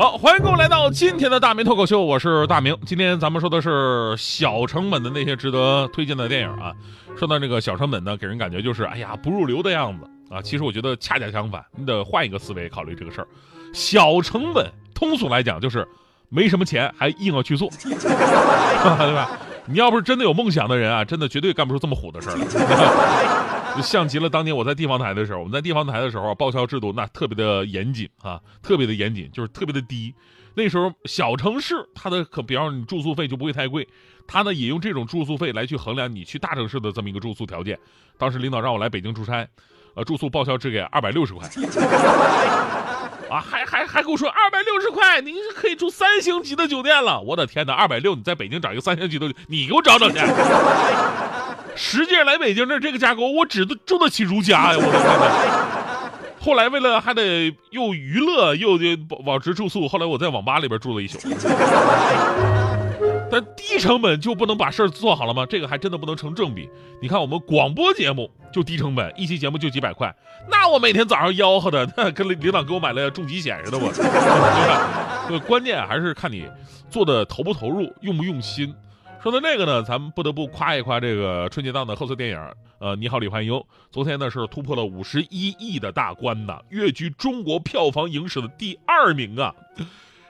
好，欢迎各位来到今天的大明脱口秀，我是大明。今天咱们说的是小成本的那些值得推荐的电影啊。说到这个小成本呢，给人感觉就是哎呀不入流的样子啊。其实我觉得恰恰相反，你得换一个思维考虑这个事儿。小成本，通俗来讲就是没什么钱还硬要去做，对吧？你要不是真的有梦想的人啊，真的绝对干不出这么虎的事儿。就 像极了当年我在地方台的时候，我们在地方台的时候，报销制度那特别的严谨啊，特别的严谨，就是特别的低。那时候小城市它的可，比方说你住宿费就不会太贵，他呢也用这种住宿费来去衡量你去大城市的这么一个住宿条件。当时领导让我来北京出差，呃，住宿报销只给二百六十块，啊，还还还跟我说二百六十块，您是可以住三星级的酒店了。我的天哪，二百六你在北京找一个三星级的，你给我找找去。实际上来北京这这个价格，我只住得起如家呀！我的天哪！后来为了还得又娱乐又保保持住宿，后来我在网吧里边住了一宿。但低成本就不能把事儿做好了吗？这个还真的不能成正比。你看我们广播节目就低成本，一期节目就几百块，那我每天早上吆喝的，那跟领导给我买了重疾险似的，我，对吧？关键还是看你做的投不投入，用不用心。说到这个呢，咱们不得不夸一夸这个春节档的贺岁电影，呃，你好，李焕英。昨天呢是突破了五十一亿的大关呐，跃居中国票房影史的第二名啊。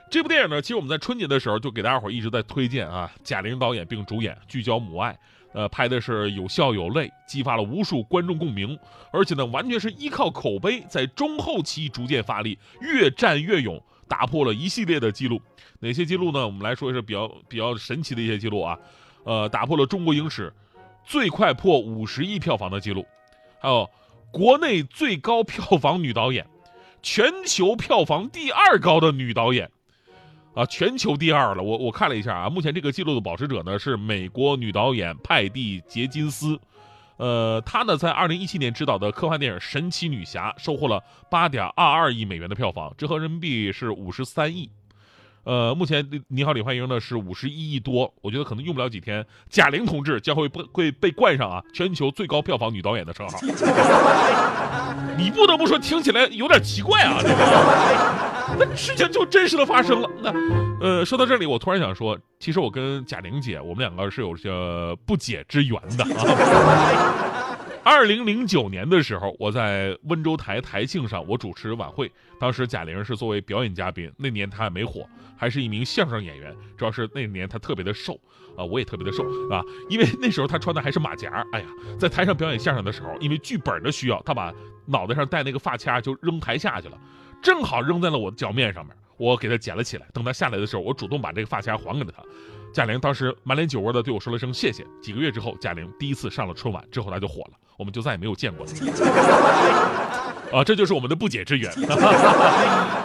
这部电影呢，其实我们在春节的时候就给大家伙一直在推荐啊。贾玲导演并主演，聚焦母爱，呃，拍的是有笑有泪，激发了无数观众共鸣，而且呢，完全是依靠口碑，在中后期逐渐发力，越战越勇。打破了一系列的记录，哪些记录呢？我们来说一是比较比较神奇的一些记录啊，呃，打破了中国影史最快破五十亿票房的记录，还有国内最高票房女导演，全球票房第二高的女导演，啊，全球第二了。我我看了一下啊，目前这个记录的保持者呢是美国女导演派蒂·杰金斯。呃，他呢，在二零一七年执导的科幻电影《神奇女侠》收获了八点二二亿美元的票房，折合人民币是五十三亿。呃，目前《你好，李焕英》呢是五十一亿多，我觉得可能用不了几天，贾玲同志将会被会被冠上啊全球最高票房女导演的称号。你不得不说，听起来有点奇怪啊，这个。那事情就真实的发生了。那，呃，说到这里，我突然想说，其实我跟贾玲姐，我们两个是有些不解之缘的啊。二零零九年的时候，我在温州台台庆上，我主持晚会，当时贾玲是作为表演嘉宾。那年她还没火，还是一名相声演员。主要是那年她特别的瘦啊，我也特别的瘦啊，因为那时候她穿的还是马甲。哎呀，在台上表演相声的时候，因为剧本的需要，她把脑袋上戴那个发卡就扔台下去了。正好扔在了我的脚面上面，我给他捡了起来。等他下来的时候，我主动把这个发卡还给了他。贾玲当时满脸酒窝的对我说了声谢谢。几个月之后，贾玲第一次上了春晚，之后她就火了，我们就再也没有见过了。啊，这就是我们的不解之缘。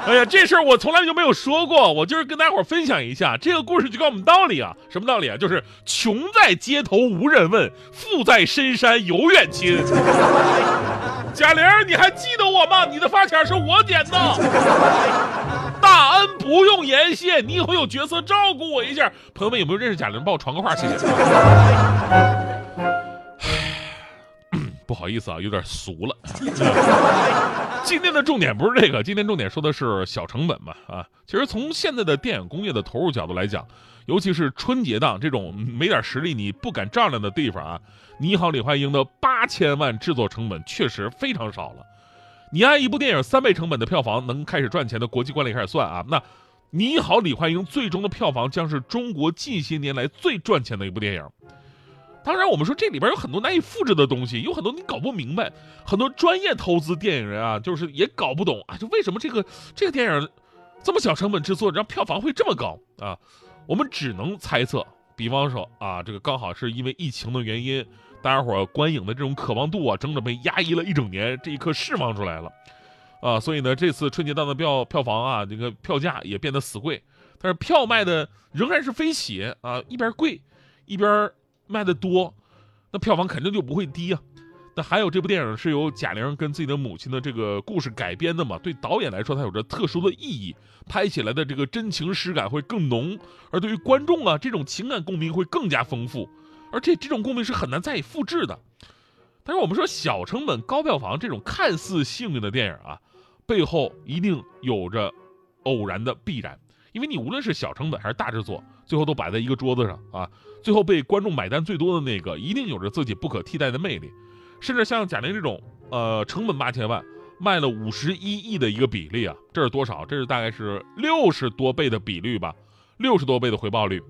哎呀，这事儿我从来就没有说过，我就是跟大伙儿分享一下这个故事，就告诉我们道理啊。什么道理啊？就是穷在街头无人问，富在深山有远亲。贾玲，你还记得我吗？你的发卡是我剪的，大恩不用言谢，你以后有角色照顾我一下。朋友们有没有认识贾玲？帮我传个话，谢谢。不好意思啊，有点俗了。今天的重点不是这个，今天重点说的是小成本嘛啊。其实从现在的电影工业的投入角度来讲，尤其是春节档这种没点实力你不敢丈量的地方啊，你好，李焕英的八千万制作成本确实非常少了。你按一部电影三倍成本的票房能开始赚钱的国际惯例开始算啊，那你好，李焕英最终的票房将是中国近些年来最赚钱的一部电影。当然，我们说这里边有很多难以复制的东西，有很多你搞不明白，很多专业投资电影人啊，就是也搞不懂啊，就为什么这个这个电影这么小成本制作，然后票房会这么高啊？我们只能猜测，比方说啊，这个刚好是因为疫情的原因，大家伙观影的这种渴望度啊，整整被压抑了一整年，这一刻释放出来了啊，所以呢，这次春节档的票票房啊，这个票价也变得死贵，但是票卖的仍然是飞起啊，一边贵一边。卖的多，那票房肯定就不会低啊。那还有这部电影是由贾玲跟自己的母亲的这个故事改编的嘛？对导演来说，它有着特殊的意义，拍起来的这个真情实感会更浓，而对于观众啊，这种情感共鸣会更加丰富，而且这种共鸣是很难再以复制的。但是我们说小成本高票房这种看似幸运的电影啊，背后一定有着偶然的必然，因为你无论是小成本还是大制作，最后都摆在一个桌子上啊，最后被观众买单最多的那个，一定有着自己不可替代的魅力。甚至像贾玲这种，呃，成本八千万卖了五十一亿的一个比例啊，这是多少？这是大概是六十多倍的比率吧，六十多倍的回报率。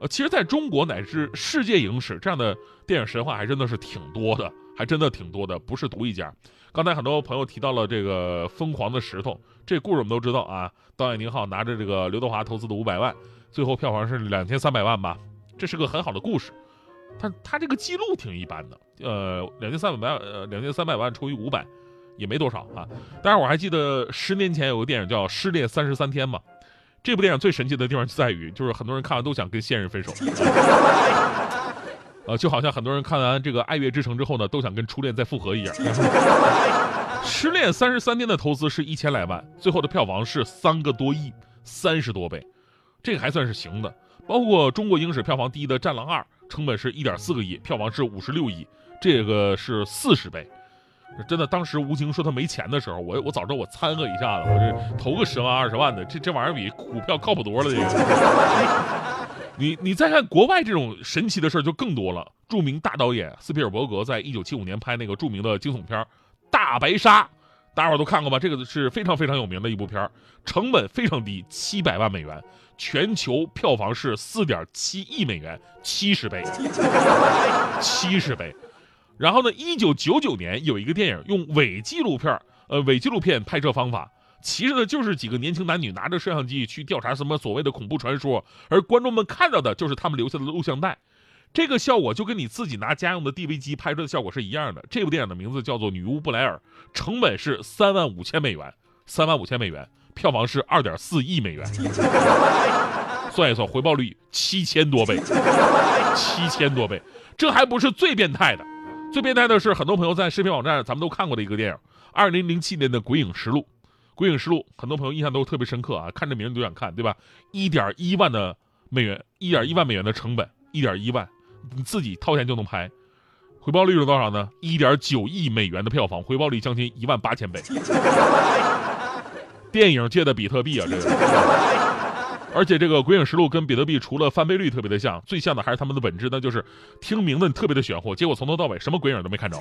呃，其实在中国乃至世界影史，这样的电影神话还真的是挺多的，还真的挺多的，不是独一家。刚才很多朋友提到了这个《疯狂的石头》，这故事我们都知道啊。导演宁浩拿着这个刘德华投资的五百万，最后票房是两千三百万吧，这是个很好的故事。他他这个记录挺一般的，呃，两千三百万，呃，两千三百万除以五百，也没多少啊。当然，我还记得十年前有个电影叫《失恋三十三天》嘛。这部电影最神奇的地方就在于，就是很多人看完都想跟现任分手，呃，就好像很多人看完这个《爱乐之城》之后呢，都想跟初恋再复合一样。失恋三十三天的投资是一千来万，最后的票房是三个多亿，三十多倍，这个还算是行的。包括中国影史票房第一的《战狼二》。成本是一点四个亿，票房是五十六亿，这个是四十倍。真的，当时吴京说他没钱的时候，我我早知道我掺和一下子，我这投个十万二十万的，这这玩意儿比股票靠谱多了。这个，你你再看国外这种神奇的事儿就更多了。著名大导演斯皮尔伯格在一九七五年拍那个著名的惊悚片《大白鲨》，大伙儿都看过吧？这个是非常非常有名的一部片儿，成本非常低，七百万美元。全球票房是四点七亿美元，七十倍，七十倍。然后呢，一九九九年有一个电影用伪纪录片，呃，伪纪录片拍摄方法，其实呢就是几个年轻男女拿着摄像机去调查什么所谓的恐怖传说，而观众们看到的就是他们留下的录像带。这个效果就跟你自己拿家用的 DV 机拍出的效果是一样的。这部电影的名字叫做《女巫布莱尔》，成本是三万五千美元，三万五千美元。票房是二点四亿美元，算一算回报率七千多倍，七千多倍，这还不是最变态的，最变态的是很多朋友在视频网站咱们都看过的一个电影，二零零七年的《鬼影实录》，《鬼影实录》很多朋友印象都特别深刻啊，看这名字都想看，对吧？一点一万的美元，一点一万美元的成本，一点一万，你自己掏钱就能拍，回报率是多少呢？一点九亿美元的票房，回报率将近一万八千倍。电影界的比特币啊，这个，而且这个《鬼影实录》跟比特币除了翻倍率特别的像，最像的还是他们的本质，那就是听名字特别的玄乎，结果从头到尾什么鬼影都没看着。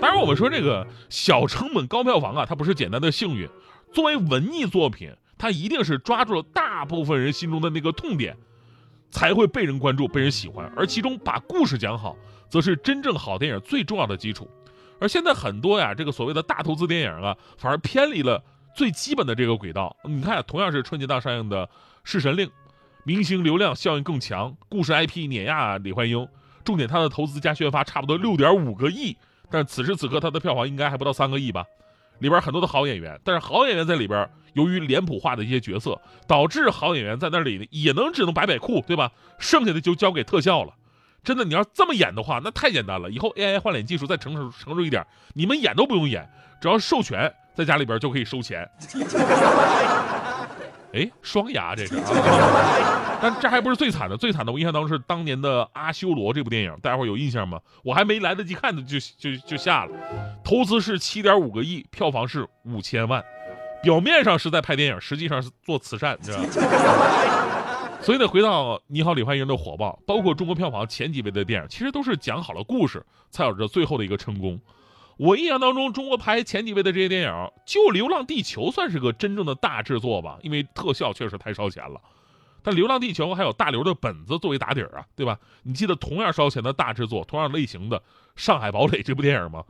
当然，我们说这个小成本高票房啊，它不是简单的幸运，作为文艺作品，它一定是抓住了大部分人心中的那个痛点，才会被人关注、被人喜欢。而其中把故事讲好，则是真正好电影最重要的基础。而现在很多呀，这个所谓的大投资电影啊，反而偏离了最基本的这个轨道。你看，同样是春节档上映的《侍神令》，明星流量效应更强，故事 IP 碾压李焕英，重点它的投资加宣发差不多六点五个亿，但此时此刻它的票房应该还不到三个亿吧？里边很多的好演员，但是好演员在里边，由于脸谱化的一些角色，导致好演员在那里也能只能摆摆酷，对吧？剩下的就交给特效了。真的，你要这么演的话，那太简单了。以后 AI 换脸技术再成熟成熟一点，你们演都不用演，只要授权，在家里边就可以收钱。哎，双牙这是啊，但这还不是最惨的，最惨的我印象当中是当年的《阿修罗》这部电影，大家伙有印象吗？我还没来得及看呢，就就就下了，投资是七点五个亿，票房是五千万，表面上是在拍电影，实际上是做慈善，知道吧？所以呢，回到《你好，李焕英》的火爆，包括中国票房前几位的电影，其实都是讲好了故事，才有着最后的一个成功。我印象当中，中国排前几位的这些电影，就《流浪地球》算是个真正的大制作吧，因为特效确实太烧钱了。但《流浪地球》还有大刘的本子作为打底儿啊，对吧？你记得同样烧钱的大制作、同样类型的《上海堡垒》这部电影吗？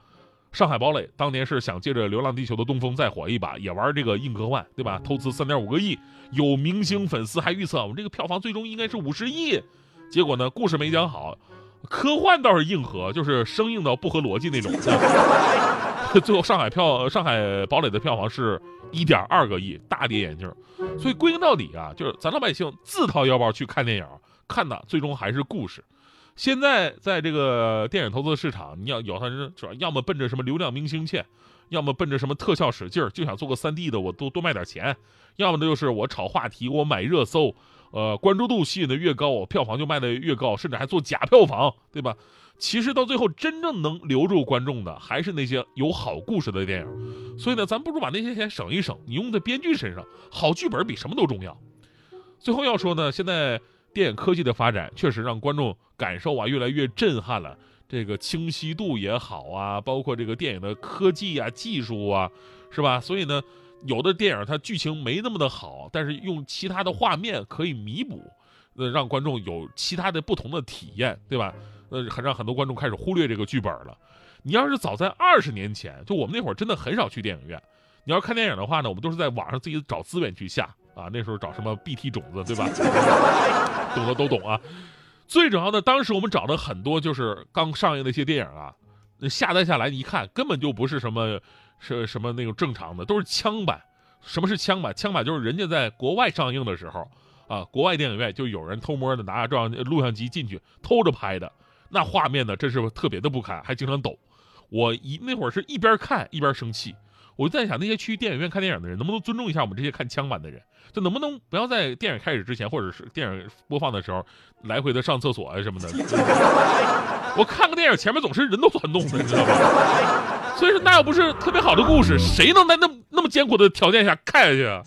上海堡垒当年是想借着《流浪地球》的东风再火一把，也玩这个硬科幻，对吧？投资三点五个亿，有明星粉丝还预测我们这个票房最终应该是五十亿。结果呢，故事没讲好，科幻倒是硬核，就是生硬到不合逻辑那种。最后上海票上海堡垒的票房是一点二个亿，大跌眼镜。所以归根到底啊，就是咱老百姓自掏腰包去看电影，看的最终还是故事。现在在这个电影投资市场，你要有的人主要要么奔着什么流量明星去，要么奔着什么特效使劲，就想做个三 D 的，我多多卖点钱；要么呢就是我炒话题，我买热搜，呃，关注度吸引的越高，票房就卖的越高，甚至还做假票房，对吧？其实到最后真正能留住观众的，还是那些有好故事的电影。所以呢，咱不如把那些钱省一省，你用在编剧身上，好剧本比什么都重要。最后要说呢，现在电影科技的发展确实让观众感受啊越来越震撼了。这个清晰度也好啊，包括这个电影的科技啊、技术啊，是吧？所以呢，有的电影它剧情没那么的好，但是用其他的画面可以弥补，呃，让观众有其他的不同的体验，对吧？呃，很让很多观众开始忽略这个剧本了。你要是早在二十年前，就我们那会儿真的很少去电影院。你要看电影的话呢，我们都是在网上自己找资源去下啊。那时候找什么 BT 种子，对吧？懂的都懂啊。最主要的，当时我们找的很多就是刚上映的一些电影啊，那下载下来一看，根本就不是什么是什么那种正常的，都是枪版。什么是枪版？枪版就是人家在国外上映的时候啊，国外电影院就有人偷摸的拿着照相录像机进去偷着拍的，那画面呢真是特别的不堪，还经常抖。我一那会儿是一边看一边生气。我就在想，那些去电影院看电影的人，能不能尊重一下我们这些看枪版的人？就能不能不要在电影开始之前，或者是电影播放的时候，来回的上厕所啊什么的？我看个电影，前面总是人都窜动的，你知道吗？所以说，那又不是特别好的故事，谁能在那那么艰苦的条件下看下去啊？